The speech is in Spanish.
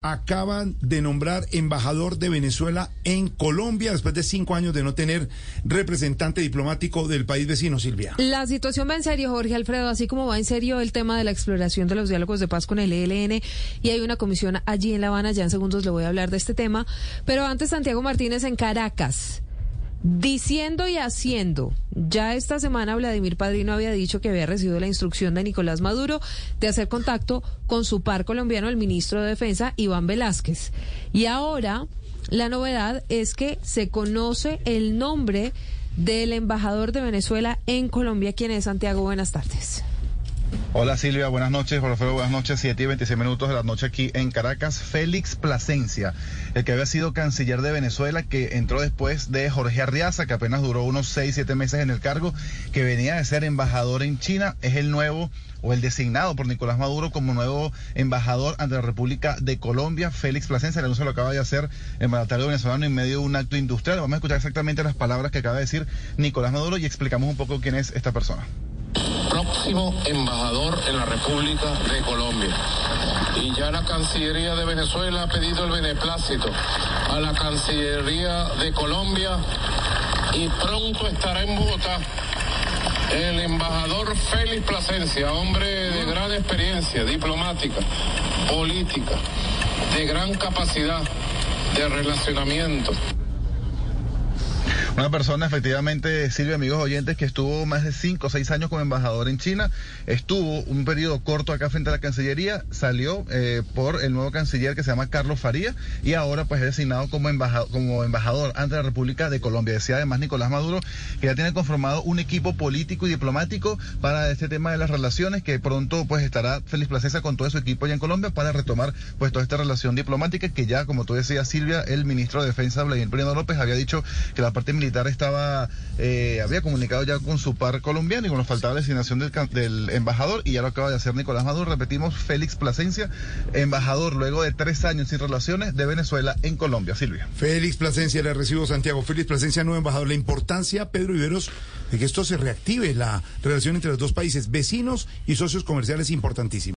acaban de nombrar embajador de Venezuela en Colombia después de cinco años de no tener representante diplomático del país vecino, Silvia. La situación va en serio, Jorge Alfredo, así como va en serio el tema de la exploración de los diálogos de paz con el ELN y hay una comisión allí en La Habana, ya en segundos le voy a hablar de este tema, pero antes Santiago Martínez en Caracas. Diciendo y haciendo, ya esta semana Vladimir Padrino había dicho que había recibido la instrucción de Nicolás Maduro de hacer contacto con su par colombiano, el ministro de Defensa, Iván Velázquez. Y ahora la novedad es que se conoce el nombre del embajador de Venezuela en Colombia, quien es Santiago. Buenas tardes. Hola Silvia, buenas noches. Jorge buenas noches. 7 y 26 minutos de la noche aquí en Caracas. Félix Plasencia, el que había sido canciller de Venezuela, que entró después de Jorge Arriaza, que apenas duró unos 6, 7 meses en el cargo, que venía de ser embajador en China, es el nuevo o el designado por Nicolás Maduro como nuevo embajador ante la República de Colombia. Félix Plasencia, el anuncio lo acaba de hacer el mandatario venezolano en medio de un acto industrial. Vamos a escuchar exactamente las palabras que acaba de decir Nicolás Maduro y explicamos un poco quién es esta persona próximo embajador en la República de Colombia. Y ya la Cancillería de Venezuela ha pedido el beneplácito a la Cancillería de Colombia y pronto estará en Bogotá el embajador Félix Plasencia, hombre de gran experiencia diplomática, política, de gran capacidad de relacionamiento. Una persona, efectivamente, Silvia, amigos oyentes, que estuvo más de cinco o seis años como embajador en China, estuvo un periodo corto acá frente a la Cancillería, salió eh, por el nuevo canciller que se llama Carlos Faría y ahora pues es designado como embajador, como embajador ante la República de Colombia. Decía además Nicolás Maduro que ya tiene conformado un equipo político y diplomático para este tema de las relaciones, que pronto pues estará Félix Placesa con todo su equipo allá en Colombia para retomar pues toda esta relación diplomática que ya, como tú decías Silvia, el ministro de Defensa, Vladimir López, había dicho que la parte militar estaba, eh, había comunicado ya con su par colombiano y con nos faltaba la designación del, embajador y ya lo acaba de hacer Nicolás Maduro. Repetimos, Félix Plasencia, embajador luego de tres años sin relaciones de Venezuela en Colombia. Silvia. Félix Plasencia, le recibo Santiago. Félix Plasencia, nuevo embajador. La importancia, Pedro Iberos, de que esto se reactive, la relación entre los dos países, vecinos y socios comerciales, importantísima.